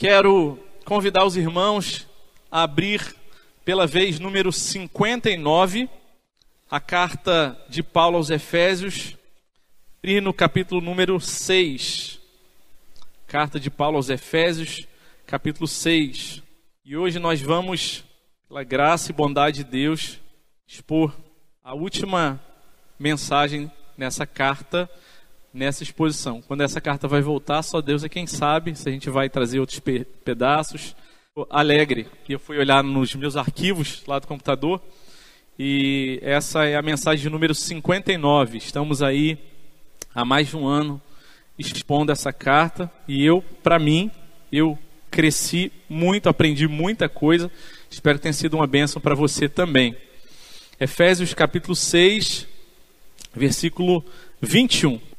Quero convidar os irmãos a abrir pela vez número 59 a carta de Paulo aos Efésios, e no capítulo número 6. Carta de Paulo aos Efésios, capítulo 6. E hoje nós vamos, pela graça e bondade de Deus, expor a última mensagem nessa carta, nessa exposição. Quando essa carta vai voltar, só Deus é quem sabe se a gente vai trazer outros pe pedaços. Alegre, que eu fui olhar nos meus arquivos lá do computador e essa é a mensagem número 59. Estamos aí há mais de um ano expondo essa carta e eu, para mim, eu cresci muito, aprendi muita coisa. Espero que tenha sido uma bênção para você também. Efésios capítulo 6, versículo 21.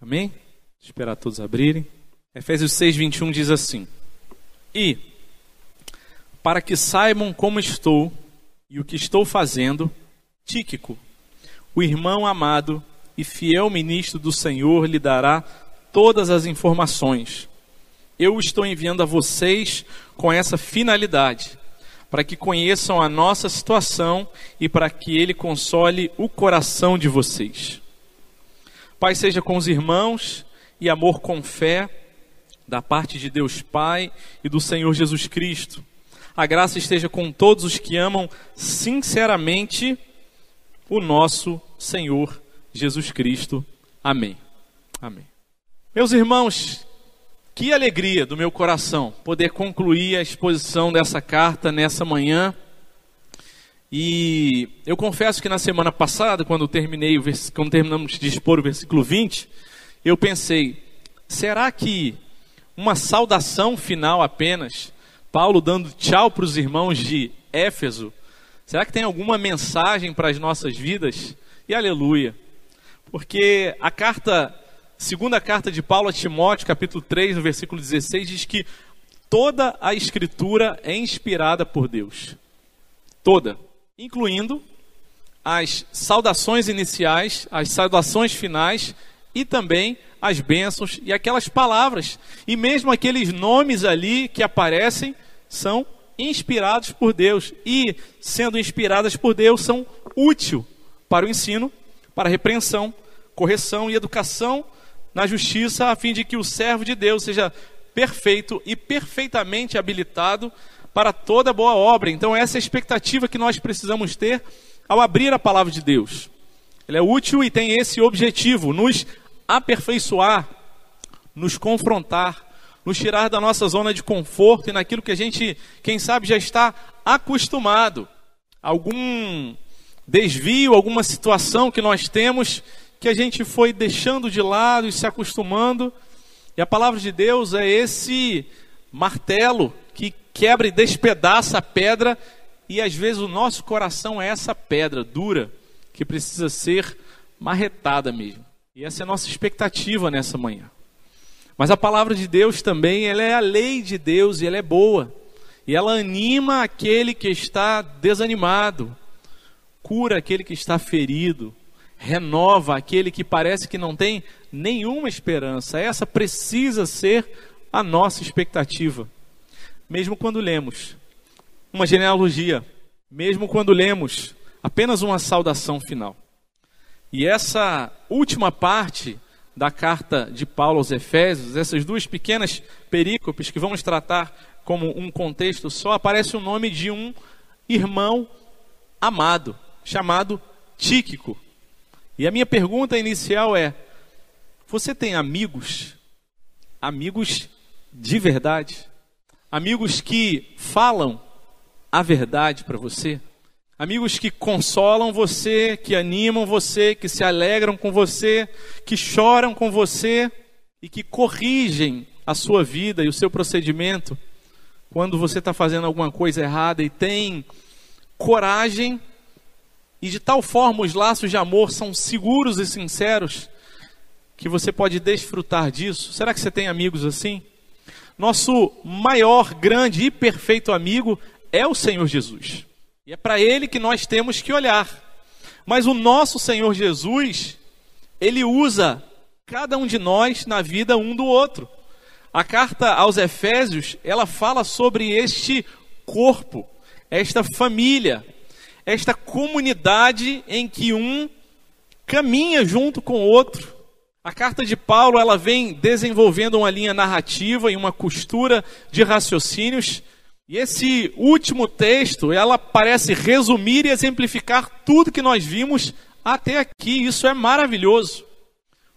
Amém? Vou esperar todos abrirem. Efésios 6, 21 diz assim: E, para que saibam como estou e o que estou fazendo, Tíquico, o irmão amado e fiel ministro do Senhor, lhe dará todas as informações eu estou enviando a vocês com essa finalidade, para que conheçam a nossa situação e para que Ele console o coração de vocês. Pai, seja com os irmãos e amor com fé, da parte de Deus Pai e do Senhor Jesus Cristo. A graça esteja com todos os que amam sinceramente o nosso Senhor Jesus Cristo. Amém. Amém. Meus irmãos, que alegria do meu coração poder concluir a exposição dessa carta nessa manhã. E eu confesso que na semana passada, quando terminei, quando terminamos de expor o versículo 20, eu pensei: será que uma saudação final apenas, Paulo dando tchau para os irmãos de Éfeso, será que tem alguma mensagem para as nossas vidas? E aleluia, porque a carta Segunda carta de Paulo a Timóteo, capítulo 3, no versículo 16, diz que toda a escritura é inspirada por Deus. Toda, incluindo as saudações iniciais, as saudações finais e também as bênçãos e aquelas palavras. E mesmo aqueles nomes ali que aparecem são inspirados por Deus e, sendo inspiradas por Deus, são úteis para o ensino, para a repreensão, correção e educação na justiça, a fim de que o servo de Deus seja perfeito e perfeitamente habilitado para toda boa obra. Então, essa é a expectativa que nós precisamos ter ao abrir a palavra de Deus. Ele é útil e tem esse objetivo: nos aperfeiçoar, nos confrontar, nos tirar da nossa zona de conforto e naquilo que a gente, quem sabe, já está acostumado. Algum desvio, alguma situação que nós temos que a gente foi deixando de lado e se acostumando. E a palavra de Deus é esse martelo que quebra e despedaça a pedra, e às vezes o nosso coração é essa pedra dura que precisa ser marretada mesmo. E essa é a nossa expectativa nessa manhã. Mas a palavra de Deus também, ela é a lei de Deus e ela é boa. E ela anima aquele que está desanimado, cura aquele que está ferido, renova aquele que parece que não tem nenhuma esperança. Essa precisa ser a nossa expectativa. Mesmo quando lemos uma genealogia, mesmo quando lemos apenas uma saudação final. E essa última parte da carta de Paulo aos Efésios, essas duas pequenas perícopes que vamos tratar como um contexto só, aparece o nome de um irmão amado, chamado Tíquico. E a minha pergunta inicial é: você tem amigos? Amigos de verdade? Amigos que falam a verdade para você? Amigos que consolam você, que animam você, que se alegram com você, que choram com você e que corrigem a sua vida e o seu procedimento quando você está fazendo alguma coisa errada e tem coragem e de tal forma os laços de amor são seguros e sinceros que você pode desfrutar disso. Será que você tem amigos assim? Nosso maior, grande e perfeito amigo é o Senhor Jesus. E é para ele que nós temos que olhar. Mas o nosso Senhor Jesus, ele usa cada um de nós na vida um do outro. A carta aos Efésios, ela fala sobre este corpo, esta família, esta comunidade em que um caminha junto com o outro. A carta de Paulo, ela vem desenvolvendo uma linha narrativa e uma costura de raciocínios. E esse último texto, ela parece resumir e exemplificar tudo que nós vimos até aqui. Isso é maravilhoso.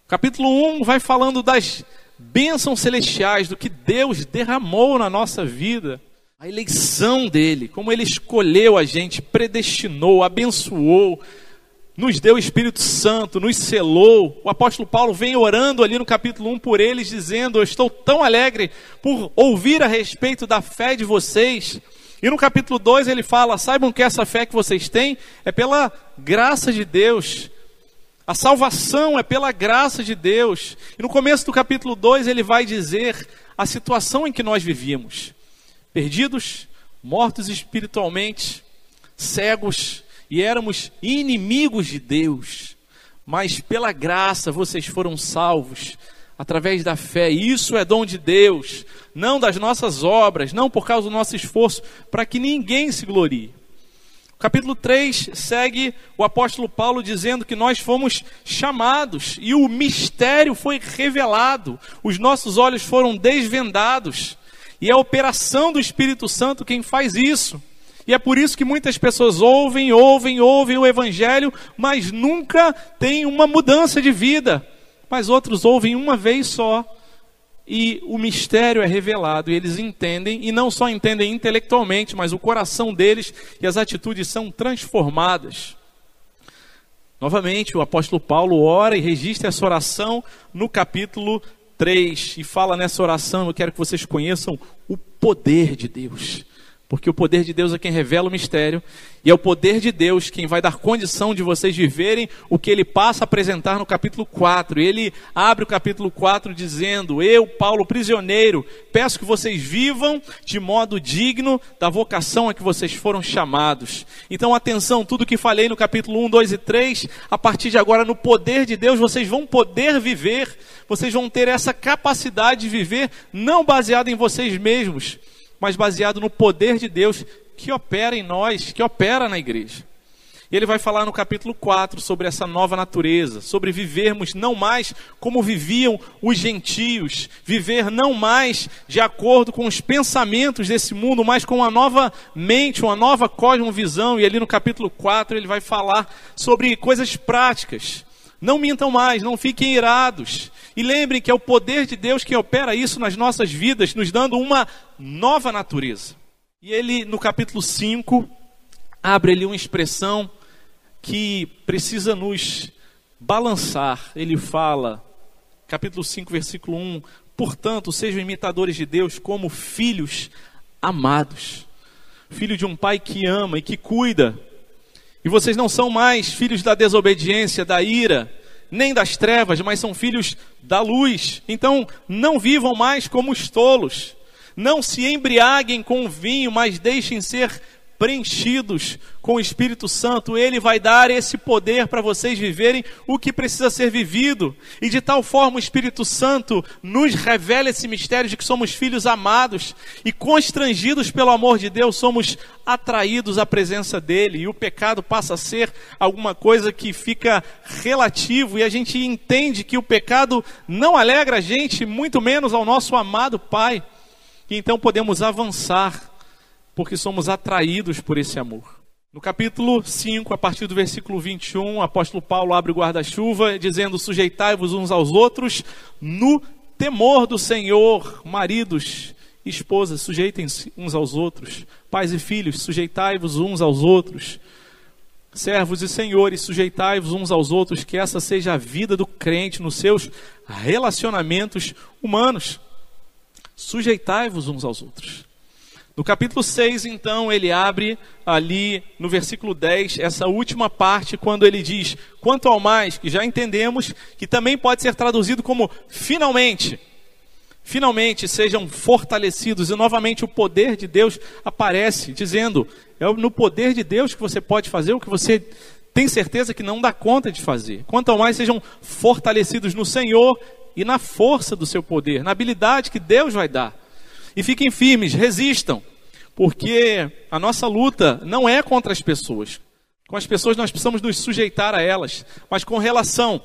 O capítulo 1 vai falando das bênçãos celestiais, do que Deus derramou na nossa vida, a eleição dele, como ele escolheu a gente, predestinou, abençoou, nos deu o Espírito Santo, nos selou. O apóstolo Paulo vem orando ali no capítulo 1 por eles, dizendo: Eu estou tão alegre por ouvir a respeito da fé de vocês. E no capítulo 2 ele fala: Saibam que essa fé que vocês têm é pela graça de Deus. A salvação é pela graça de Deus. E no começo do capítulo 2 ele vai dizer a situação em que nós vivíamos: perdidos, mortos espiritualmente, cegos, e éramos inimigos de Deus. Mas pela graça vocês foram salvos através da fé. Isso é dom de Deus, não das nossas obras, não por causa do nosso esforço, para que ninguém se glorie. Capítulo 3 segue o apóstolo Paulo dizendo que nós fomos chamados e o mistério foi revelado, os nossos olhos foram desvendados, e é a operação do Espírito Santo quem faz isso. E é por isso que muitas pessoas ouvem, ouvem, ouvem o Evangelho, mas nunca tem uma mudança de vida. Mas outros ouvem uma vez só e o mistério é revelado, e eles entendem, e não só entendem intelectualmente, mas o coração deles e as atitudes são transformadas. Novamente, o apóstolo Paulo ora e registra essa oração no capítulo 3 e fala nessa oração: Eu quero que vocês conheçam o poder de Deus. Porque o poder de Deus é quem revela o mistério, e é o poder de Deus quem vai dar condição de vocês viverem o que ele passa a apresentar no capítulo 4. Ele abre o capítulo 4 dizendo: Eu, Paulo, prisioneiro, peço que vocês vivam de modo digno da vocação a que vocês foram chamados. Então, atenção, tudo que falei no capítulo 1, 2 e 3, a partir de agora, no poder de Deus, vocês vão poder viver, vocês vão ter essa capacidade de viver, não baseado em vocês mesmos mas baseado no poder de Deus que opera em nós, que opera na igreja. E ele vai falar no capítulo 4 sobre essa nova natureza, sobre vivermos não mais como viviam os gentios, viver não mais de acordo com os pensamentos desse mundo, mas com uma nova mente, uma nova cosmovisão. E ali no capítulo 4 ele vai falar sobre coisas práticas. Não mintam mais, não fiquem irados. E lembrem que é o poder de Deus que opera isso nas nossas vidas, nos dando uma nova natureza. E ele, no capítulo 5, abre ali uma expressão que precisa nos balançar. Ele fala, capítulo 5, versículo 1: Portanto, sejam imitadores de Deus como filhos amados, filho de um pai que ama e que cuida. E vocês não são mais filhos da desobediência, da ira, nem das trevas, mas são filhos da luz. Então, não vivam mais como os tolos. Não se embriaguem com vinho, mas deixem ser preenchidos com o Espírito Santo, Ele vai dar esse poder para vocês viverem o que precisa ser vivido. E de tal forma o Espírito Santo nos revela esse mistério de que somos filhos amados e constrangidos pelo amor de Deus, somos atraídos à presença dEle. E o pecado passa a ser alguma coisa que fica relativo e a gente entende que o pecado não alegra a gente, muito menos ao nosso amado Pai. E então podemos avançar porque somos atraídos por esse amor. No capítulo 5, a partir do versículo 21, o apóstolo Paulo abre o guarda-chuva, dizendo: Sujeitai-vos uns aos outros no temor do Senhor. Maridos, esposas, sujeitem-se uns aos outros. Pais e filhos, sujeitai-vos uns aos outros. Servos e senhores, sujeitai-vos uns aos outros, que essa seja a vida do crente nos seus relacionamentos humanos. Sujeitai-vos uns aos outros. No capítulo 6, então, ele abre ali no versículo 10 essa última parte, quando ele diz: quanto ao mais, que já entendemos, que também pode ser traduzido como finalmente. Finalmente sejam fortalecidos, e novamente o poder de Deus aparece, dizendo: é no poder de Deus que você pode fazer o que você tem certeza que não dá conta de fazer. Quanto ao mais, sejam fortalecidos no Senhor e na força do seu poder, na habilidade que Deus vai dar. E fiquem firmes, resistam, porque a nossa luta não é contra as pessoas. Com as pessoas nós precisamos nos sujeitar a elas, mas com relação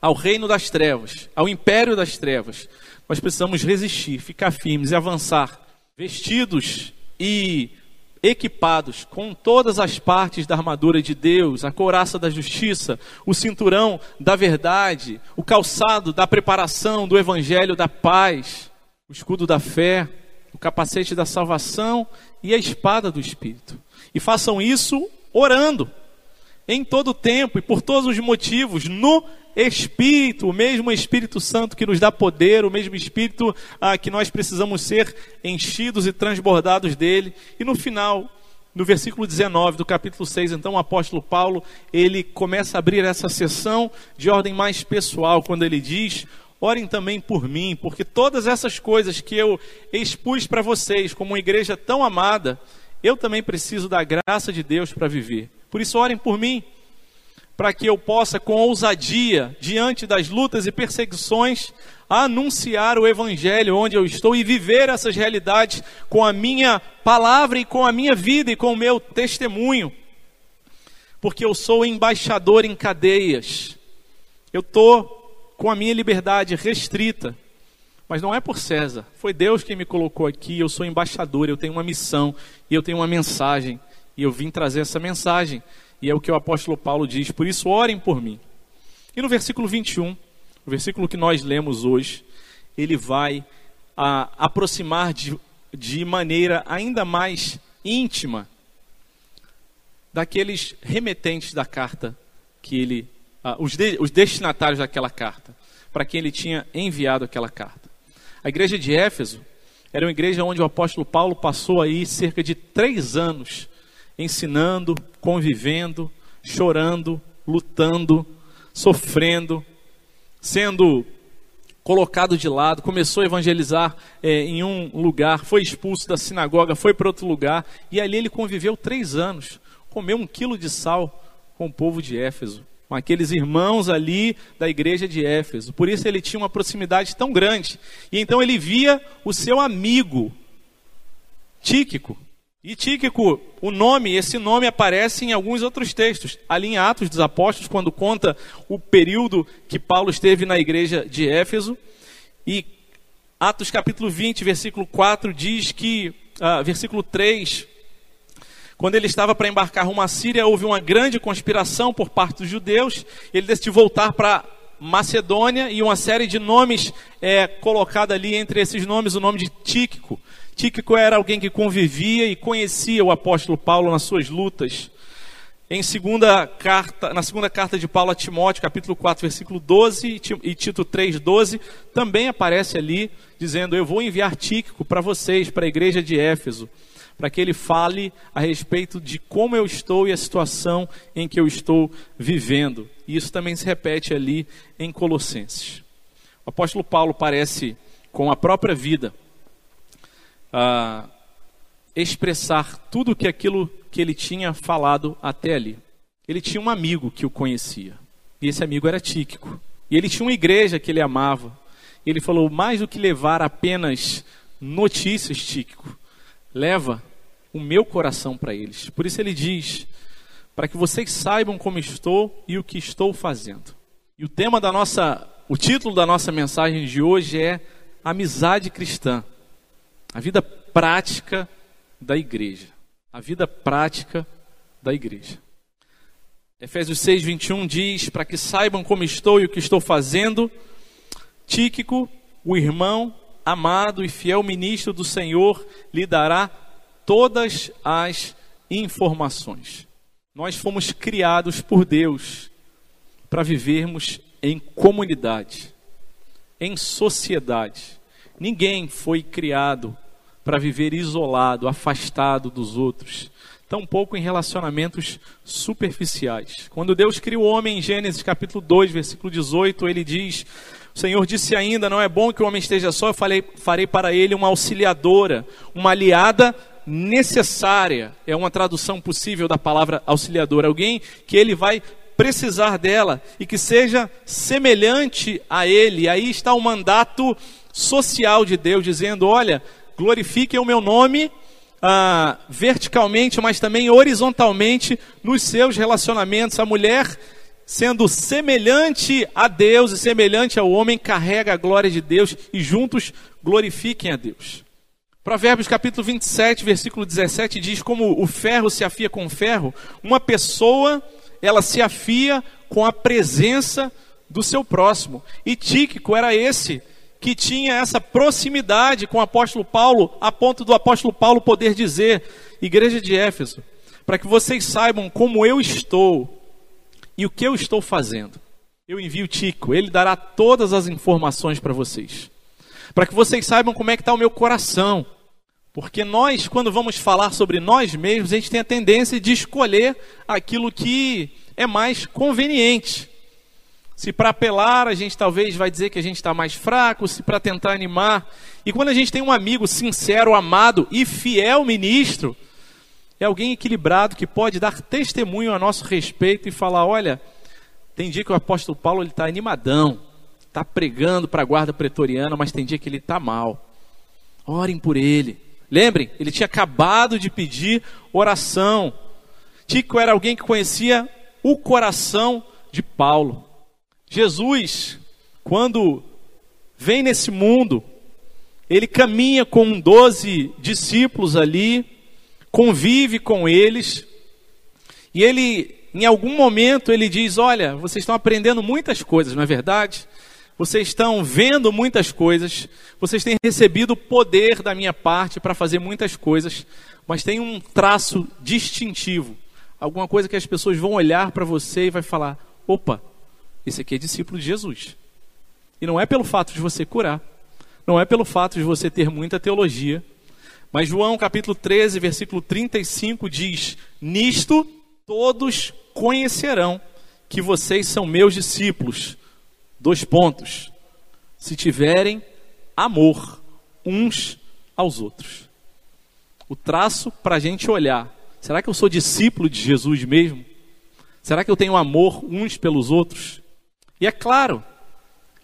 ao reino das trevas, ao império das trevas, nós precisamos resistir, ficar firmes e avançar, vestidos e equipados com todas as partes da armadura de Deus, a couraça da justiça, o cinturão da verdade, o calçado da preparação do evangelho da paz, o escudo da fé, o capacete da salvação e a espada do espírito. E façam isso orando em todo o tempo e por todos os motivos no Espírito, o mesmo Espírito Santo que nos dá poder, o mesmo Espírito ah, que nós precisamos ser enchidos e transbordados dele. E no final, no versículo 19 do capítulo 6, então o apóstolo Paulo, ele começa a abrir essa sessão de ordem mais pessoal, quando ele diz: Orem também por mim, porque todas essas coisas que eu expus para vocês, como uma igreja tão amada, eu também preciso da graça de Deus para viver. Por isso, orem por mim para que eu possa, com ousadia, diante das lutas e perseguições, anunciar o Evangelho onde eu estou e viver essas realidades com a minha palavra e com a minha vida e com o meu testemunho. Porque eu sou embaixador em cadeias, eu estou com a minha liberdade restrita, mas não é por César, foi Deus quem me colocou aqui. Eu sou embaixador, eu tenho uma missão e eu tenho uma mensagem, e eu vim trazer essa mensagem. E é o que o apóstolo Paulo diz: por isso orem por mim. E no versículo 21, o versículo que nós lemos hoje, ele vai a, aproximar de, de maneira ainda mais íntima daqueles remetentes da carta que ele, os, de, os destinatários daquela carta, para quem ele tinha enviado aquela carta. A igreja de Éfeso era uma igreja onde o apóstolo Paulo passou aí cerca de três anos ensinando, convivendo, chorando, lutando, sofrendo, sendo colocado de lado, começou a evangelizar é, em um lugar, foi expulso da sinagoga, foi para outro lugar, e ali ele conviveu três anos, comeu um quilo de sal com o povo de Éfeso, com aqueles irmãos ali da igreja de Éfeso. Por isso ele tinha uma proximidade tão grande. E então ele via o seu amigo, Tíquico, e Tíquico, o nome, esse nome aparece em alguns outros textos. Ali em Atos dos Apóstolos, quando conta o período que Paulo esteve na igreja de Éfeso. E Atos capítulo 20, versículo 4, diz que, ah, versículo 3, quando ele estava para embarcar rumo à Síria, houve uma grande conspiração por parte dos judeus. Ele decidiu voltar para Macedônia e uma série de nomes é colocada ali entre esses nomes o nome de Tíquico. Tíquico era alguém que convivia e conhecia o apóstolo Paulo nas suas lutas. Em segunda carta, na segunda carta de Paulo a Timóteo, capítulo 4, versículo 12 e Tito 3, 12, também aparece ali dizendo: Eu vou enviar Tíquico para vocês, para a igreja de Éfeso, para que ele fale a respeito de como eu estou e a situação em que eu estou vivendo. E isso também se repete ali em Colossenses. O apóstolo Paulo parece, com a própria vida, expressar tudo que aquilo que ele tinha falado até ali. Ele tinha um amigo que o conhecia, e esse amigo era Tíquico. E ele tinha uma igreja que ele amava. E ele falou: mais do que levar apenas notícias, Tíquico, leva o meu coração para eles. Por isso ele diz: para que vocês saibam como estou e o que estou fazendo. E o tema da nossa, o título da nossa mensagem de hoje é Amizade Cristã. A vida prática da igreja. A vida prática da igreja. Efésios 6, 21 diz: Para que saibam como estou e o que estou fazendo, Tíquico, o irmão amado e fiel ministro do Senhor, lhe dará todas as informações. Nós fomos criados por Deus para vivermos em comunidade, em sociedade. Ninguém foi criado para viver isolado, afastado dos outros, tampouco em relacionamentos superficiais. Quando Deus cria o homem em Gênesis capítulo 2, versículo 18, ele diz: O Senhor disse ainda: Não é bom que o homem esteja só, eu falei, farei para ele uma auxiliadora, uma aliada necessária. É uma tradução possível da palavra auxiliadora, alguém que ele vai precisar dela e que seja semelhante a Ele. Aí está o mandato social de Deus, dizendo: olha, glorifiquem o meu nome. Ah, verticalmente, mas também horizontalmente nos seus relacionamentos. A mulher, sendo semelhante a Deus e semelhante ao homem, carrega a glória de Deus e juntos glorifiquem a Deus. Provérbios capítulo 27, versículo 17 diz: Como o ferro se afia com o ferro, uma pessoa ela se afia com a presença do seu próximo. E Tíquico era esse que tinha essa proximidade com o apóstolo Paulo, a ponto do apóstolo Paulo poder dizer: Igreja de Éfeso, para que vocês saibam como eu estou e o que eu estou fazendo. Eu envio Tico, ele dará todas as informações para vocês. Para que vocês saibam como é que está o meu coração porque nós, quando vamos falar sobre nós mesmos, a gente tem a tendência de escolher aquilo que é mais conveniente. Se para apelar, a gente talvez vai dizer que a gente está mais fraco, se para tentar animar. E quando a gente tem um amigo sincero, amado e fiel ministro, é alguém equilibrado que pode dar testemunho a nosso respeito e falar: olha, tem dia que o apóstolo Paulo está animadão, está pregando para a guarda pretoriana, mas tem dia que ele está mal. Orem por ele. Lembrem, ele tinha acabado de pedir oração. Tico era alguém que conhecia o coração de Paulo. Jesus, quando vem nesse mundo, ele caminha com doze discípulos ali, convive com eles, e ele, em algum momento, ele diz: Olha, vocês estão aprendendo muitas coisas, não é verdade? Vocês estão vendo muitas coisas, vocês têm recebido poder da minha parte para fazer muitas coisas, mas tem um traço distintivo. Alguma coisa que as pessoas vão olhar para você e vai falar: opa, esse aqui é discípulo de Jesus. E não é pelo fato de você curar, não é pelo fato de você ter muita teologia, mas João capítulo 13, versículo 35 diz: Nisto todos conhecerão que vocês são meus discípulos Dois pontos. Se tiverem amor uns aos outros. O traço para a gente olhar. Será que eu sou discípulo de Jesus mesmo? Será que eu tenho amor uns pelos outros? E é claro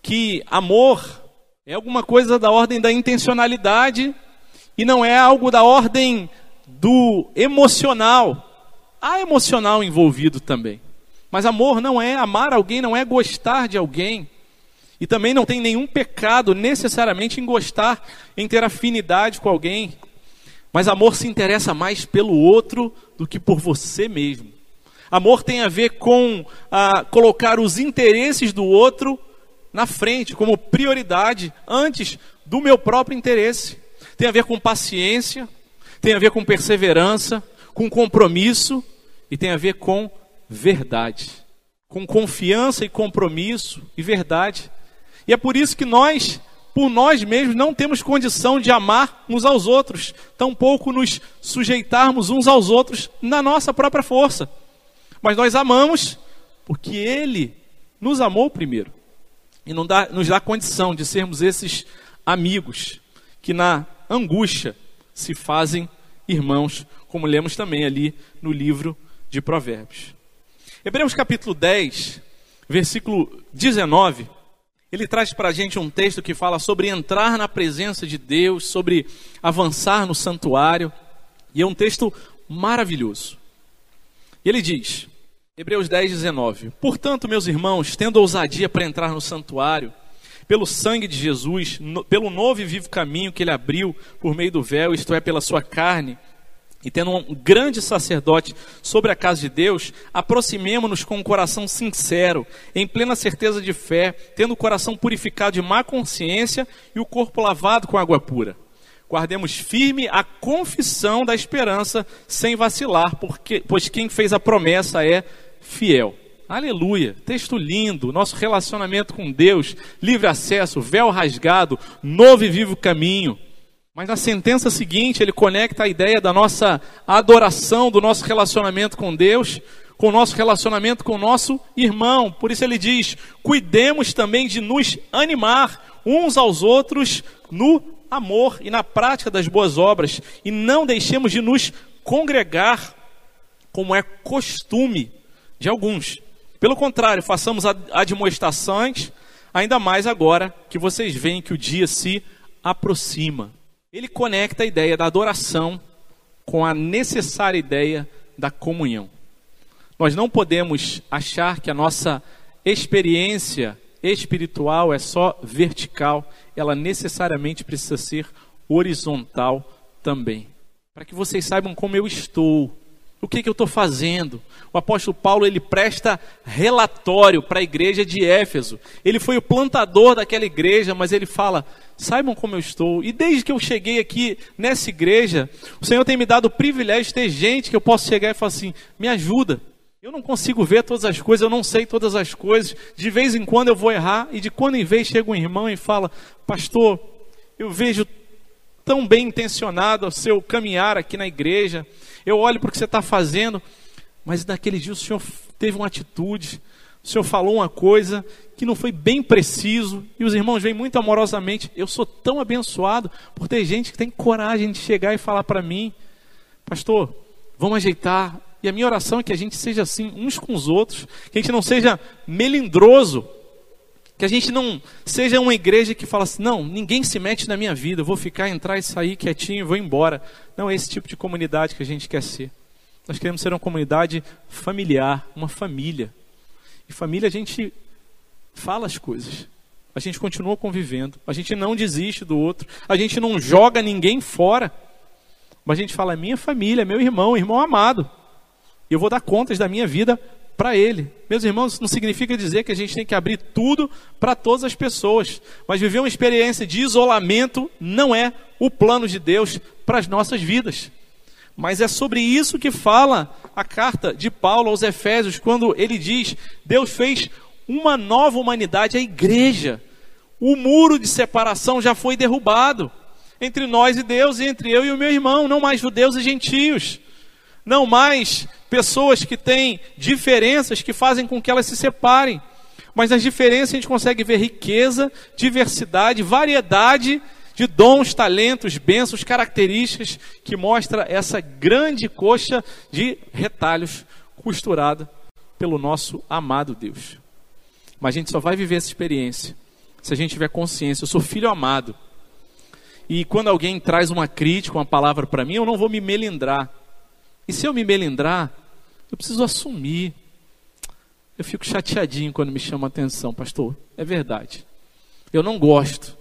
que amor é alguma coisa da ordem da intencionalidade e não é algo da ordem do emocional. Há emocional envolvido também. Mas amor não é amar alguém, não é gostar de alguém. E também não tem nenhum pecado necessariamente em gostar, em ter afinidade com alguém. Mas amor se interessa mais pelo outro do que por você mesmo. Amor tem a ver com ah, colocar os interesses do outro na frente, como prioridade, antes do meu próprio interesse. Tem a ver com paciência, tem a ver com perseverança, com compromisso e tem a ver com verdade, com confiança e compromisso e verdade. E é por isso que nós, por nós mesmos, não temos condição de amar uns aos outros, tampouco nos sujeitarmos uns aos outros na nossa própria força. Mas nós amamos porque Ele nos amou primeiro e não dá, nos dá condição de sermos esses amigos que na angústia se fazem irmãos, como lemos também ali no livro de Provérbios. Hebreus capítulo 10, versículo 19, ele traz para a gente um texto que fala sobre entrar na presença de Deus, sobre avançar no santuário, e é um texto maravilhoso. Ele diz, Hebreus 10, 19: Portanto, meus irmãos, tendo ousadia para entrar no santuário, pelo sangue de Jesus, no, pelo novo e vivo caminho que ele abriu por meio do véu, isto é, pela sua carne, e tendo um grande sacerdote sobre a casa de Deus, aproximemo-nos com um coração sincero, em plena certeza de fé, tendo o coração purificado de má consciência e o corpo lavado com água pura. Guardemos firme a confissão da esperança, sem vacilar, porque, pois quem fez a promessa é fiel. Aleluia, texto lindo, nosso relacionamento com Deus, livre acesso, véu rasgado, novo e vivo caminho. Mas na sentença seguinte, ele conecta a ideia da nossa adoração, do nosso relacionamento com Deus, com o nosso relacionamento com o nosso irmão. Por isso ele diz: cuidemos também de nos animar uns aos outros no amor e na prática das boas obras, e não deixemos de nos congregar, como é costume de alguns Pelo contrário, façamos admoestações, ainda mais agora que vocês veem que o dia se aproxima. Ele conecta a ideia da adoração com a necessária ideia da comunhão. Nós não podemos achar que a nossa experiência espiritual é só vertical, ela necessariamente precisa ser horizontal também. Para que vocês saibam como eu estou, o que, que eu estou fazendo. O apóstolo Paulo ele presta relatório para a igreja de Éfeso. Ele foi o plantador daquela igreja, mas ele fala: saibam como eu estou. E desde que eu cheguei aqui nessa igreja, o Senhor tem me dado o privilégio de ter gente que eu posso chegar e falar assim: me ajuda. Eu não consigo ver todas as coisas, eu não sei todas as coisas. De vez em quando eu vou errar, e de quando em vez chega um irmão e fala: Pastor, eu vejo tão bem intencionado o seu caminhar aqui na igreja, eu olho para o que você está fazendo, mas naquele dia o senhor teve uma atitude, o senhor falou uma coisa que não foi bem preciso, e os irmãos vêm muito amorosamente. Eu sou tão abençoado por ter gente que tem coragem de chegar e falar para mim: Pastor, vamos ajeitar e a minha oração é que a gente seja assim uns com os outros, que a gente não seja melindroso, que a gente não seja uma igreja que fala assim: não, ninguém se mete na minha vida, eu vou ficar, entrar e sair quietinho e vou embora. Não é esse tipo de comunidade que a gente quer ser. Nós queremos ser uma comunidade familiar, uma família. E família a gente fala as coisas. A gente continua convivendo. A gente não desiste do outro. A gente não joga ninguém fora. Mas a gente fala: é minha família, é meu irmão, irmão amado eu vou dar contas da minha vida para Ele. Meus irmãos, não significa dizer que a gente tem que abrir tudo para todas as pessoas, mas viver uma experiência de isolamento não é o plano de Deus para as nossas vidas. Mas é sobre isso que fala a carta de Paulo aos Efésios, quando ele diz: Deus fez uma nova humanidade, a igreja. O muro de separação já foi derrubado entre nós e Deus, e entre eu e o meu irmão, não mais judeus e gentios não mais pessoas que têm diferenças que fazem com que elas se separem. Mas nas diferenças a gente consegue ver riqueza, diversidade, variedade de dons, talentos, bênçãos, características que mostra essa grande coxa de retalhos costurada pelo nosso amado Deus. Mas a gente só vai viver essa experiência se a gente tiver consciência. Eu sou filho amado. E quando alguém traz uma crítica, uma palavra para mim, eu não vou me melindrar. E se eu me melindrar, eu preciso assumir. Eu fico chateadinho quando me chama a atenção, pastor. É verdade. Eu não gosto.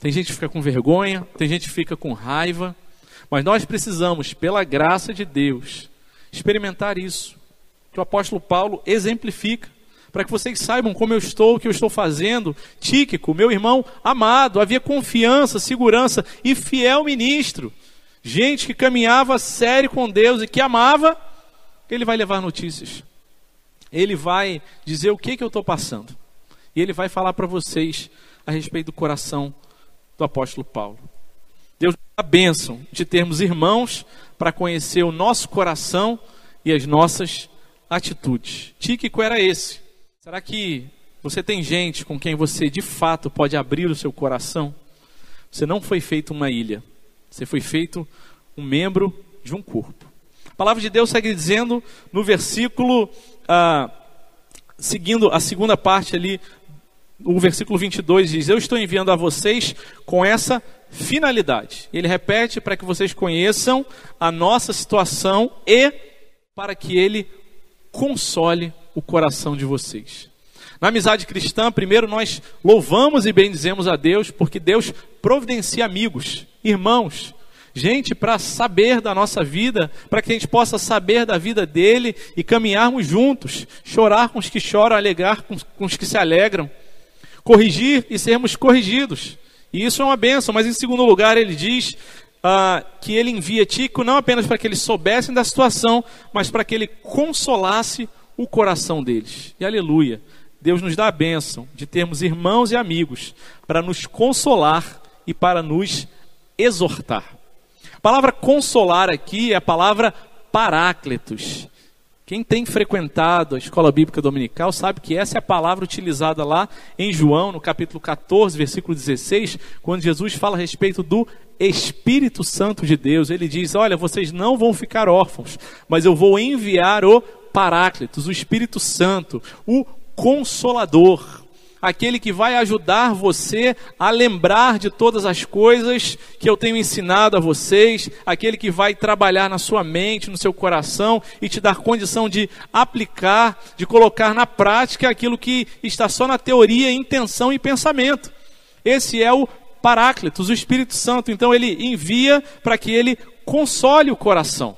Tem gente que fica com vergonha, tem gente que fica com raiva, mas nós precisamos, pela graça de Deus, experimentar isso. Que o apóstolo Paulo exemplifica, para que vocês saibam como eu estou, o que eu estou fazendo. Tíquico, meu irmão amado, havia confiança, segurança e fiel ministro gente que caminhava sério com Deus e que amava, ele vai levar notícias. Ele vai dizer o que, que eu estou passando. E ele vai falar para vocês a respeito do coração do apóstolo Paulo. Deus dá a bênção de termos irmãos para conhecer o nosso coração e as nossas atitudes. Tíquico era esse. Será que você tem gente com quem você de fato pode abrir o seu coração? Você não foi feito uma ilha. Você foi feito um membro de um corpo. A palavra de Deus segue dizendo no versículo, ah, seguindo a segunda parte ali, o versículo 22 diz: Eu estou enviando a vocês com essa finalidade. Ele repete para que vocês conheçam a nossa situação e para que ele console o coração de vocês. Na amizade cristã, primeiro nós louvamos e bendizemos a Deus, porque Deus providencia amigos irmãos, gente para saber da nossa vida, para que a gente possa saber da vida dele e caminharmos juntos, chorar com os que choram, alegrar com, com os que se alegram, corrigir e sermos corrigidos. E isso é uma benção, mas em segundo lugar ele diz ah, que ele envia Tico não apenas para que eles soubessem da situação, mas para que ele consolasse o coração deles. E aleluia. Deus nos dá a bênção de termos irmãos e amigos para nos consolar e para nos exortar. A palavra consolar aqui é a palavra parácletos. Quem tem frequentado a escola bíblica dominical sabe que essa é a palavra utilizada lá em João, no capítulo 14, versículo 16, quando Jesus fala a respeito do Espírito Santo de Deus. Ele diz: Olha, vocês não vão ficar órfãos, mas eu vou enviar o Paráclitos, o Espírito Santo, o Consolador, aquele que vai ajudar você a lembrar de todas as coisas que eu tenho ensinado a vocês, aquele que vai trabalhar na sua mente, no seu coração e te dar condição de aplicar, de colocar na prática aquilo que está só na teoria, intenção e pensamento. Esse é o Paráclitos, o Espírito Santo. Então ele envia para que ele console o coração,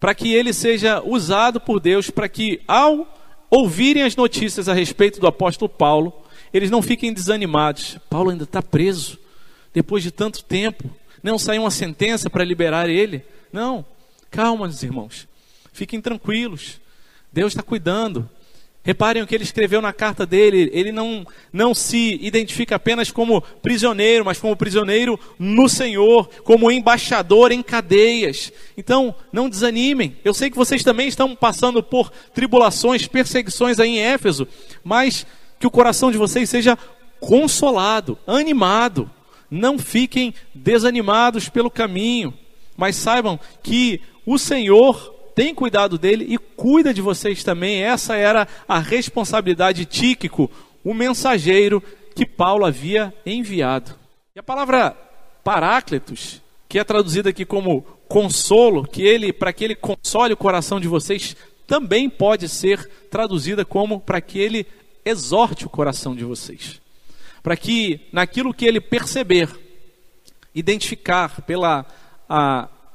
para que ele seja usado por Deus, para que ao ouvirem as notícias a respeito do apóstolo Paulo, eles não fiquem desanimados. Paulo ainda está preso, depois de tanto tempo. Não saiu uma sentença para liberar ele. Não, calma, meus irmãos. Fiquem tranquilos. Deus está cuidando. Reparem o que ele escreveu na carta dele. Ele não, não se identifica apenas como prisioneiro, mas como prisioneiro no Senhor, como embaixador em cadeias. Então, não desanimem. Eu sei que vocês também estão passando por tribulações, perseguições aí em Éfeso, mas que o coração de vocês seja consolado, animado. Não fiquem desanimados pelo caminho, mas saibam que o Senhor tem cuidado dele e cuida de vocês também. Essa era a responsabilidade Tíquico, o mensageiro que Paulo havia enviado. E a palavra Paráclitos, que é traduzida aqui como consolo, que ele para que ele console o coração de vocês, também pode ser traduzida como para que ele exorte o coração de vocês. Para que naquilo que ele perceber, identificar pela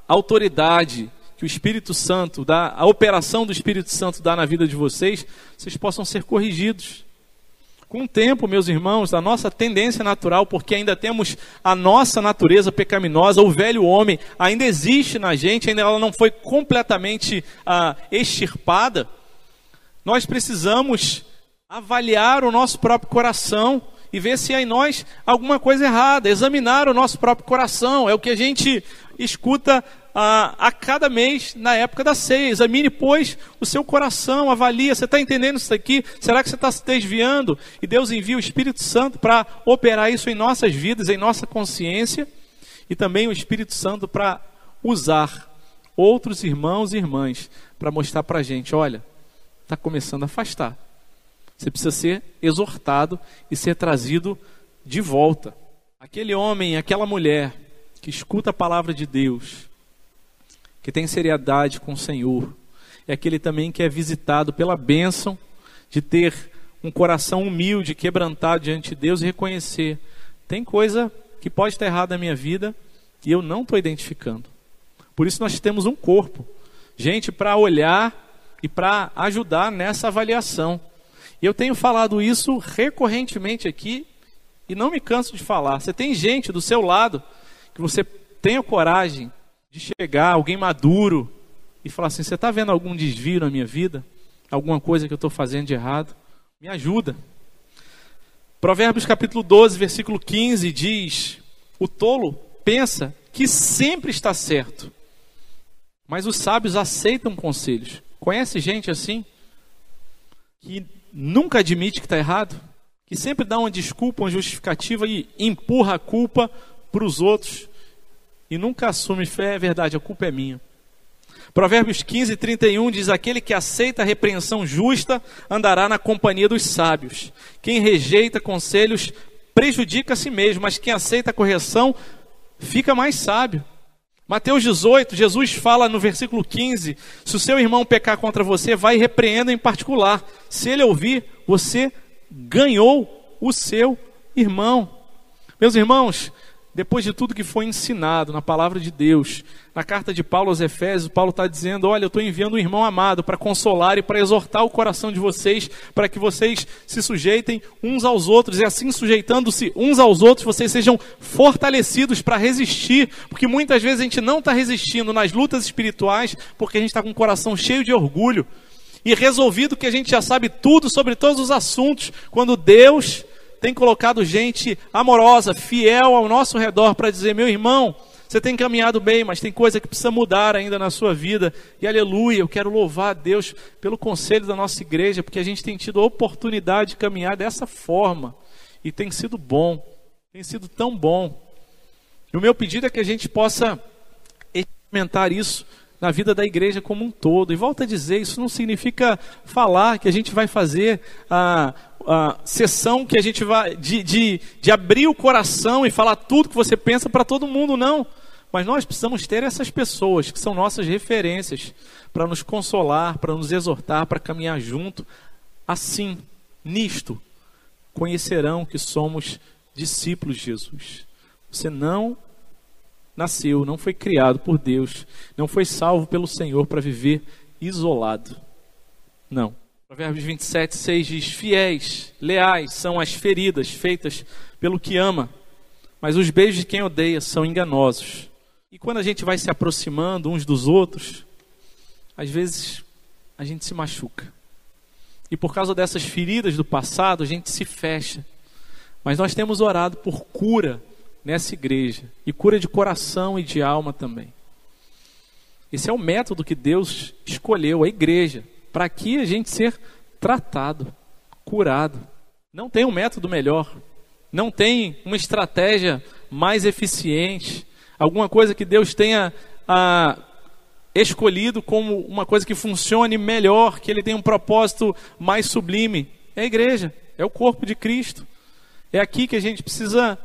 autoridade que o Espírito Santo dá, a operação do Espírito Santo dá na vida de vocês, vocês possam ser corrigidos. Com o tempo, meus irmãos, a nossa tendência natural, porque ainda temos a nossa natureza pecaminosa, o velho homem ainda existe na gente, ainda ela não foi completamente ah, extirpada, nós precisamos avaliar o nosso próprio coração e ver se há em nós alguma coisa errada, examinar o nosso próprio coração. É o que a gente escuta a, a cada mês na época da ceia. Examine, pois, o seu coração, avalia. Você está entendendo isso aqui? Será que você está se desviando? E Deus envia o Espírito Santo para operar isso em nossas vidas, em nossa consciência, e também o Espírito Santo para usar outros irmãos e irmãs para mostrar para a gente: olha, está começando a afastar. Você precisa ser exortado e ser trazido de volta. Aquele homem, aquela mulher que escuta a palavra de Deus, que tem seriedade com o Senhor, é aquele também que é visitado pela bênção de ter um coração humilde, quebrantado diante de Deus e reconhecer: tem coisa que pode estar errada na minha vida e eu não estou identificando. Por isso nós temos um corpo, gente para olhar e para ajudar nessa avaliação. E eu tenho falado isso recorrentemente aqui e não me canso de falar. Você tem gente do seu lado que você tenha coragem de chegar, alguém maduro, e falar assim: Você está vendo algum desvio na minha vida? Alguma coisa que eu estou fazendo de errado? Me ajuda. Provérbios capítulo 12, versículo 15 diz: O tolo pensa que sempre está certo, mas os sábios aceitam conselhos. Conhece gente assim? Que nunca admite que está errado? Que sempre dá uma desculpa, uma justificativa e empurra a culpa para os outros e nunca assume fé, é verdade, a culpa é minha. Provérbios 15, 31 diz: Aquele que aceita a repreensão justa andará na companhia dos sábios. Quem rejeita conselhos prejudica a si mesmo, mas quem aceita a correção fica mais sábio. Mateus 18, Jesus fala no versículo 15: Se o seu irmão pecar contra você, vai e repreenda em particular. Se ele ouvir, você ganhou o seu irmão. Meus irmãos, depois de tudo que foi ensinado na palavra de Deus, na carta de Paulo aos Efésios, Paulo está dizendo: Olha, eu estou enviando um irmão amado para consolar e para exortar o coração de vocês, para que vocês se sujeitem uns aos outros, e assim sujeitando-se uns aos outros, vocês sejam fortalecidos para resistir, porque muitas vezes a gente não está resistindo nas lutas espirituais, porque a gente está com o coração cheio de orgulho e resolvido que a gente já sabe tudo sobre todos os assuntos, quando Deus tem colocado gente amorosa, fiel ao nosso redor para dizer: meu irmão, você tem caminhado bem, mas tem coisa que precisa mudar ainda na sua vida. E aleluia, eu quero louvar a Deus pelo conselho da nossa igreja, porque a gente tem tido a oportunidade de caminhar dessa forma. E tem sido bom, tem sido tão bom. E o meu pedido é que a gente possa experimentar isso na vida da igreja como um todo. E volta a dizer, isso não significa falar que a gente vai fazer a, a sessão que a gente vai de, de, de abrir o coração e falar tudo que você pensa para todo mundo, não. Mas nós precisamos ter essas pessoas que são nossas referências para nos consolar, para nos exortar, para caminhar junto. Assim, nisto, conhecerão que somos discípulos de Jesus. Você não nasceu, não foi criado por Deus, não foi salvo pelo Senhor para viver isolado. Não. Provérbios 27, 6 diz: Fiéis, leais são as feridas feitas pelo que ama, mas os beijos de quem odeia são enganosos. E quando a gente vai se aproximando uns dos outros, às vezes a gente se machuca. E por causa dessas feridas do passado, a gente se fecha. Mas nós temos orado por cura nessa igreja e cura de coração e de alma também. Esse é o método que Deus escolheu, a igreja, para aqui a gente ser tratado, curado. Não tem um método melhor, não tem uma estratégia mais eficiente, alguma coisa que Deus tenha ah, escolhido como uma coisa que funcione melhor, que Ele tenha um propósito mais sublime. É a igreja, é o corpo de Cristo. É aqui que a gente precisa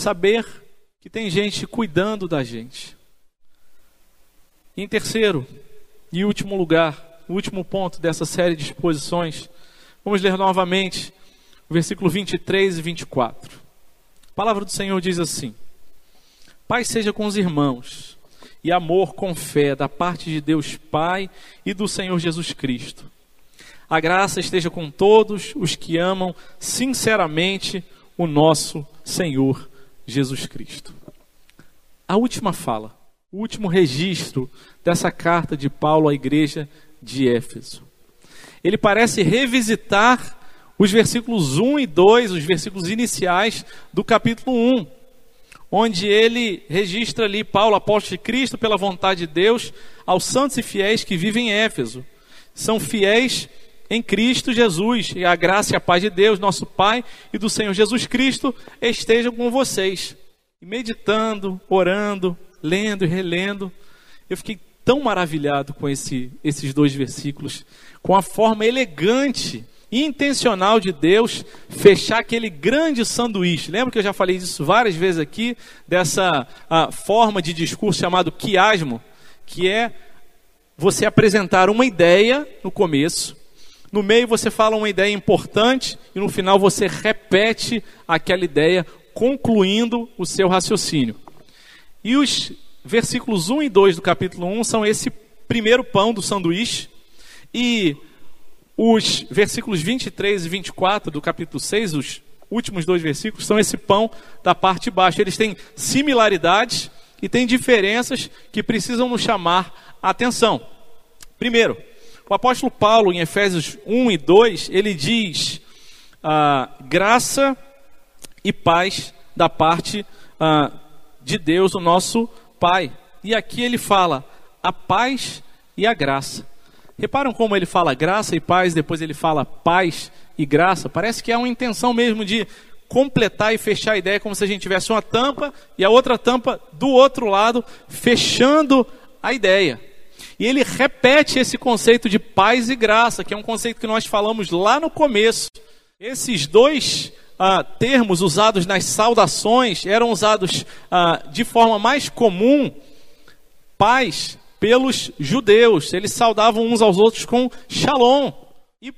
saber que tem gente cuidando da gente. Em terceiro e último lugar, o último ponto dessa série de exposições, vamos ler novamente o versículo 23 e 24. A palavra do Senhor diz assim: Pai seja com os irmãos, e amor com fé da parte de Deus Pai e do Senhor Jesus Cristo. A graça esteja com todos os que amam sinceramente o nosso Senhor Jesus Cristo. A última fala, o último registro dessa carta de Paulo à igreja de Éfeso. Ele parece revisitar os versículos 1 e 2, os versículos iniciais do capítulo 1, onde ele registra ali Paulo, apóstolo de Cristo, pela vontade de Deus, aos santos e fiéis que vivem em Éfeso. São fiéis em Cristo Jesus, e a graça e a paz de Deus, nosso Pai, e do Senhor Jesus Cristo estejam com vocês. E meditando, orando, lendo e relendo, eu fiquei tão maravilhado com esse, esses dois versículos, com a forma elegante e intencional de Deus fechar aquele grande sanduíche. Lembra que eu já falei disso várias vezes aqui, dessa forma de discurso chamado quiasmo, que é você apresentar uma ideia no começo, no meio você fala uma ideia importante e no final você repete aquela ideia, concluindo o seu raciocínio. E os versículos 1 e 2 do capítulo 1 são esse primeiro pão do sanduíche. E os versículos 23 e 24 do capítulo 6, os últimos dois versículos, são esse pão da parte de baixo. Eles têm similaridades e têm diferenças que precisam nos chamar a atenção. Primeiro, o apóstolo Paulo, em Efésios 1 e 2, ele diz: ah, graça e paz da parte ah, de Deus, o nosso Pai. E aqui ele fala a paz e a graça. Reparam como ele fala graça e paz, depois ele fala paz e graça? Parece que é uma intenção mesmo de completar e fechar a ideia, como se a gente tivesse uma tampa e a outra tampa do outro lado, fechando a ideia. E ele repete esse conceito de paz e graça, que é um conceito que nós falamos lá no começo. Esses dois ah, termos usados nas saudações eram usados ah, de forma mais comum, paz, pelos judeus. Eles saudavam uns aos outros com shalom. E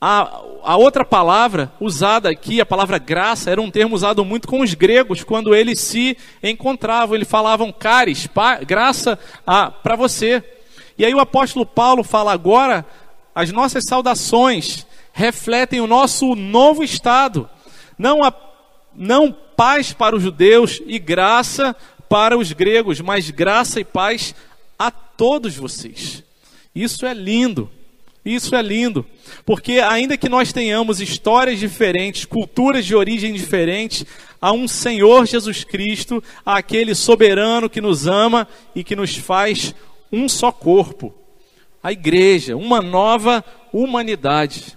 a, a outra palavra usada aqui, a palavra graça, era um termo usado muito com os gregos, quando eles se encontravam. Eles falavam caris, graça ah, para você. E aí o apóstolo Paulo fala agora, as nossas saudações refletem o nosso novo estado. Não, a, não paz para os judeus e graça para os gregos, mas graça e paz a todos vocês. Isso é lindo. Isso é lindo, porque ainda que nós tenhamos histórias diferentes, culturas de origem diferentes, há um Senhor Jesus Cristo, aquele soberano que nos ama e que nos faz um só corpo, a igreja, uma nova humanidade.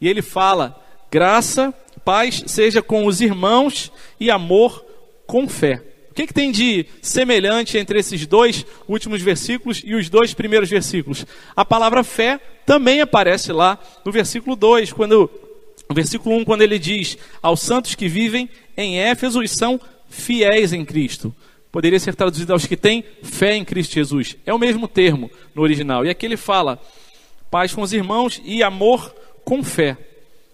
E ele fala: graça, paz seja com os irmãos e amor com fé. O que, que tem de semelhante entre esses dois últimos versículos e os dois primeiros versículos? A palavra fé também aparece lá no versículo 2, quando no versículo 1, quando ele diz: Aos santos que vivem em Éfeso e são fiéis em Cristo. Poderia ser traduzido aos que têm fé em Cristo Jesus. É o mesmo termo no original. E aqui ele fala paz com os irmãos e amor com fé.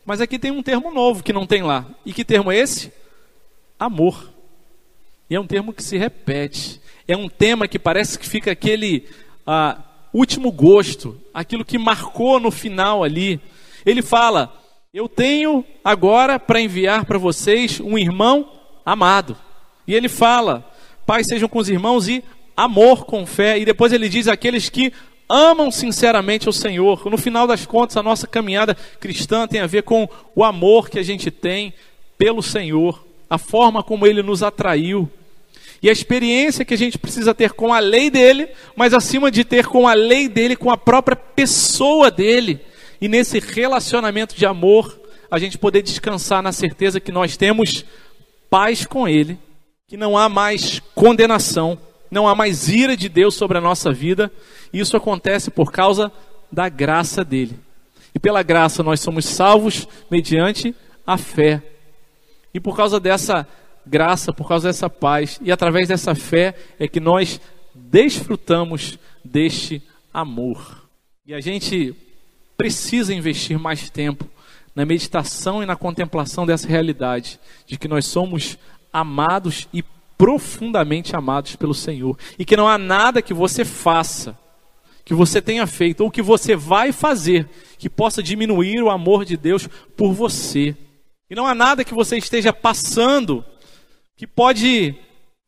Mas aqui tem um termo novo que não tem lá. E que termo é esse? Amor. E é um termo que se repete. É um tema que parece que fica aquele ah, último gosto, aquilo que marcou no final ali. Ele fala: Eu tenho agora para enviar para vocês um irmão amado. E ele fala: Paz sejam com os irmãos e amor com fé. E depois ele diz: Aqueles que amam sinceramente o Senhor. No final das contas, a nossa caminhada cristã tem a ver com o amor que a gente tem pelo Senhor, a forma como ele nos atraiu. E a experiência que a gente precisa ter com a lei dele, mas acima de ter com a lei dele, com a própria pessoa dele. E nesse relacionamento de amor, a gente poder descansar na certeza que nós temos paz com ele, que não há mais condenação, não há mais ira de Deus sobre a nossa vida, isso acontece por causa da graça dele. E pela graça nós somos salvos mediante a fé. E por causa dessa graça, por causa dessa paz, e através dessa fé é que nós desfrutamos deste amor. E a gente precisa investir mais tempo na meditação e na contemplação dessa realidade, de que nós somos amados e profundamente amados pelo Senhor. E que não há nada que você faça, que você tenha feito, ou que você vai fazer, que possa diminuir o amor de Deus por você. E não há nada que você esteja passando que pode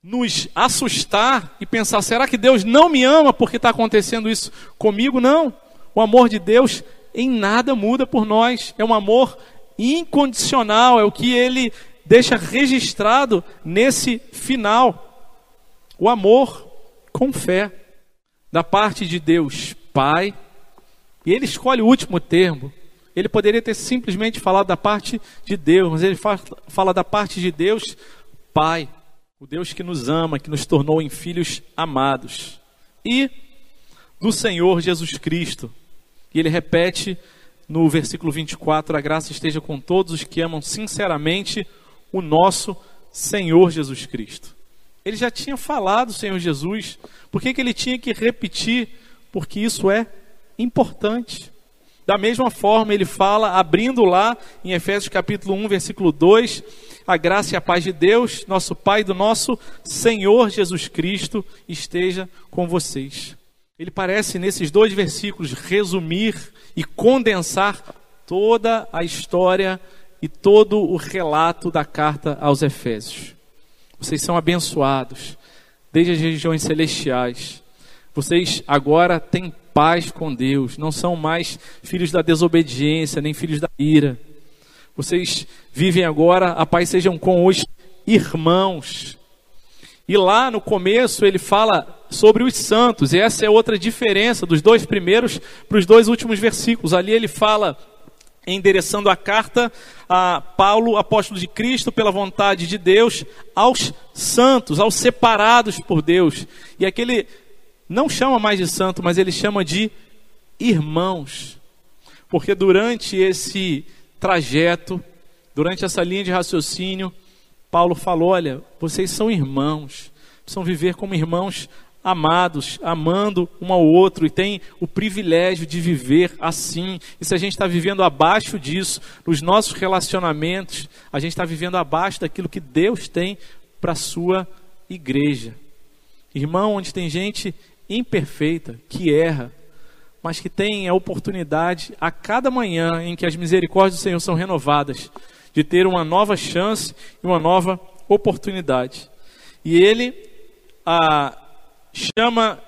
nos assustar e pensar: será que Deus não me ama porque está acontecendo isso comigo? Não. O amor de Deus em nada muda por nós. É um amor incondicional, é o que ele deixa registrado nesse final. O amor com fé da parte de Deus Pai. E ele escolhe o último termo. Ele poderia ter simplesmente falado da parte de Deus, mas ele fala, fala da parte de Deus Pai, o Deus que nos ama, que nos tornou em filhos amados. E do Senhor Jesus Cristo. E ele repete no versículo 24: A graça esteja com todos os que amam sinceramente o nosso Senhor Jesus Cristo. Ele já tinha falado Senhor Jesus, por que, que ele tinha que repetir? Porque isso é importante. Da mesma forma, ele fala, abrindo lá em Efésios capítulo 1, versículo 2, a graça e a paz de Deus, nosso Pai, do nosso Senhor Jesus Cristo, esteja com vocês. Ele parece, nesses dois versículos, resumir e condensar toda a história e todo o relato da carta aos Efésios. Vocês são abençoados desde as regiões celestiais. Vocês agora têm paz com Deus, não são mais filhos da desobediência, nem filhos da ira. Vocês vivem agora, a paz sejam com os irmãos. E lá no começo ele fala sobre os santos, e essa é outra diferença dos dois primeiros para os dois últimos versículos. Ali ele fala endereçando a carta a Paulo, apóstolo de Cristo, pela vontade de Deus, aos santos, aos separados por Deus. E aquele não chama mais de santo, mas ele chama de irmãos. Porque durante esse trajeto, durante essa linha de raciocínio, Paulo falou: olha, vocês são irmãos, precisam viver como irmãos amados, amando um ao outro e tem o privilégio de viver assim. E se a gente está vivendo abaixo disso, nos nossos relacionamentos, a gente está vivendo abaixo daquilo que Deus tem para a sua igreja. Irmão, onde tem gente imperfeita, que erra, mas que tem a oportunidade a cada manhã em que as misericórdias do Senhor são renovadas, de ter uma nova chance e uma nova oportunidade. E ele a, chama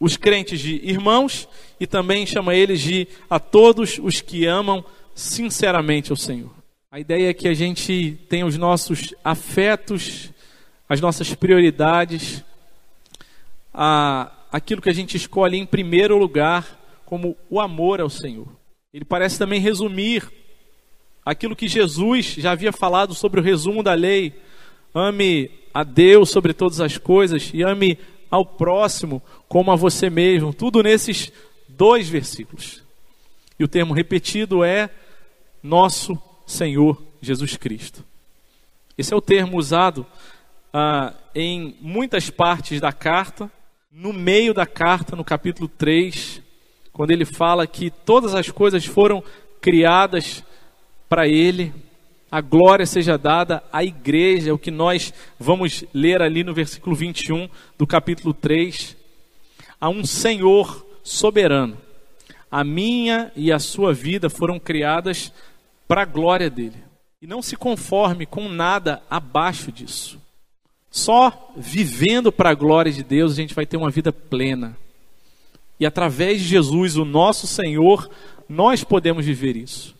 os crentes de irmãos e também chama eles de a todos os que amam sinceramente ao Senhor. A ideia é que a gente tenha os nossos afetos, as nossas prioridades, a, aquilo que a gente escolhe em primeiro lugar como o amor ao Senhor. Ele parece também resumir aquilo que Jesus já havia falado sobre o resumo da lei. Ame a Deus sobre todas as coisas e ame ao próximo como a você mesmo. Tudo nesses dois versículos. E o termo repetido é nosso Senhor Jesus Cristo. Esse é o termo usado ah, em muitas partes da carta. No meio da carta, no capítulo 3, quando ele fala que todas as coisas foram criadas para ele, a glória seja dada à igreja, é o que nós vamos ler ali no versículo 21 do capítulo 3. A um Senhor soberano. A minha e a sua vida foram criadas para a glória dele. E não se conforme com nada abaixo disso. Só vivendo para a glória de Deus a gente vai ter uma vida plena. E através de Jesus, o nosso Senhor, nós podemos viver isso.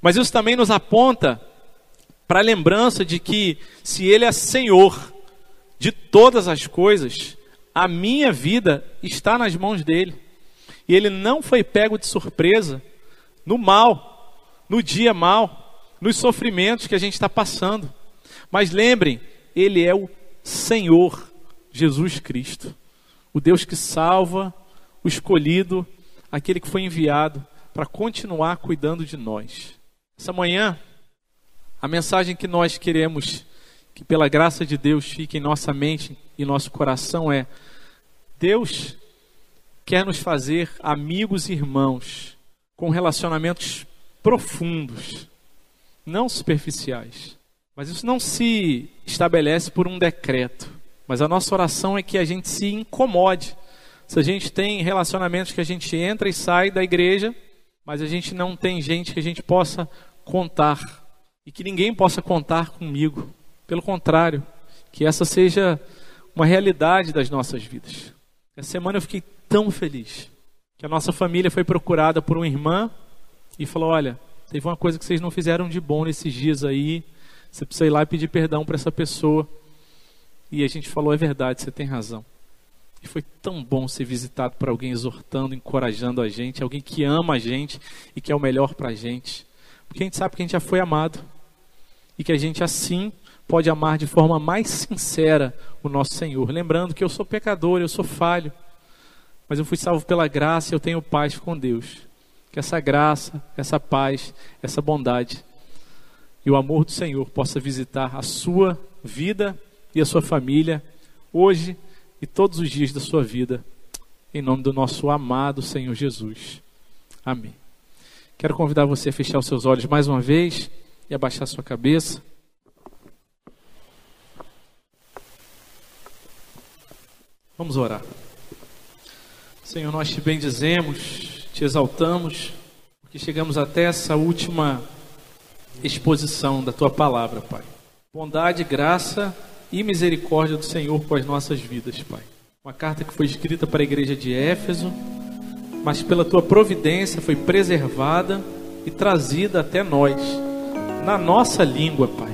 Mas isso também nos aponta para a lembrança de que, se Ele é Senhor de todas as coisas, a minha vida está nas mãos dele. E Ele não foi pego de surpresa no mal, no dia mal, nos sofrimentos que a gente está passando. Mas lembrem, Ele é o Senhor Jesus Cristo, o Deus que salva, o escolhido, aquele que foi enviado para continuar cuidando de nós. Essa manhã, a mensagem que nós queremos que, pela graça de Deus, fique em nossa mente e nosso coração é: Deus quer nos fazer amigos e irmãos com relacionamentos profundos, não superficiais. Mas isso não se estabelece por um decreto. Mas a nossa oração é que a gente se incomode. Se a gente tem relacionamentos que a gente entra e sai da igreja, mas a gente não tem gente que a gente possa contar e que ninguém possa contar comigo. Pelo contrário, que essa seja uma realidade das nossas vidas. Essa semana eu fiquei tão feliz que a nossa família foi procurada por uma irmã e falou: Olha, teve uma coisa que vocês não fizeram de bom nesses dias aí, você precisa ir lá e pedir perdão para essa pessoa. E a gente falou: É verdade, você tem razão. E foi tão bom ser visitado por alguém exortando, encorajando a gente, alguém que ama a gente e que é o melhor para a gente. Porque a gente sabe que a gente já foi amado e que a gente assim pode amar de forma mais sincera o nosso Senhor. Lembrando que eu sou pecador, eu sou falho, mas eu fui salvo pela graça e eu tenho paz com Deus. Que essa graça, essa paz, essa bondade e o amor do Senhor possa visitar a sua vida e a sua família hoje e todos os dias da sua vida, em nome do nosso amado Senhor Jesus. Amém. Quero convidar você a fechar os seus olhos mais uma vez e abaixar sua cabeça. Vamos orar. Senhor, nós te bendizemos, te exaltamos, porque chegamos até essa última exposição da tua palavra, Pai. Bondade, graça e misericórdia do Senhor com as nossas vidas, Pai. Uma carta que foi escrita para a igreja de Éfeso, mas pela tua providência foi preservada e trazida até nós, na nossa língua, Pai.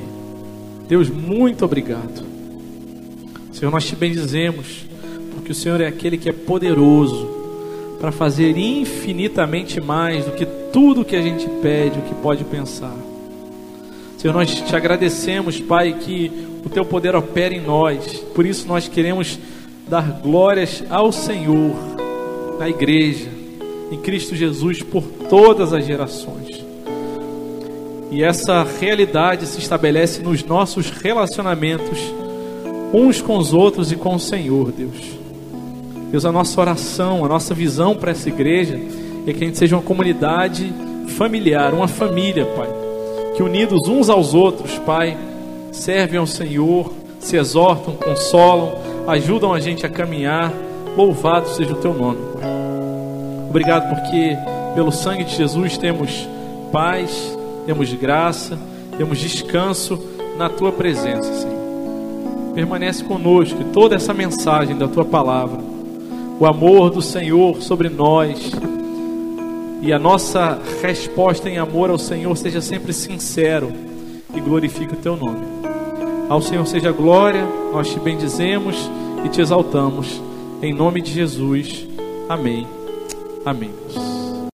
Deus, muito obrigado. Senhor, nós te bendizemos, porque o Senhor é aquele que é poderoso para fazer infinitamente mais do que tudo que a gente pede, o que pode pensar. Senhor, nós te agradecemos, Pai, que o teu poder opera em nós. Por isso nós queremos dar glórias ao Senhor na igreja, em Cristo Jesus por todas as gerações. E essa realidade se estabelece nos nossos relacionamentos uns com os outros e com o Senhor, Deus. Deus, a nossa oração, a nossa visão para essa igreja é que a gente seja uma comunidade familiar, uma família, Pai. Que unidos uns aos outros, Pai, servem ao Senhor, se exortam, consolam, ajudam a gente a caminhar. Louvado seja o teu nome. Obrigado porque pelo sangue de Jesus temos paz, temos graça, temos descanso na tua presença, Senhor. Permanece conosco toda essa mensagem da tua palavra, o amor do Senhor sobre nós e a nossa resposta em amor ao Senhor seja sempre sincero e glorifique o teu nome. Ao Senhor seja glória, nós te bendizemos e te exaltamos. Em nome de Jesus. Amém. Amém.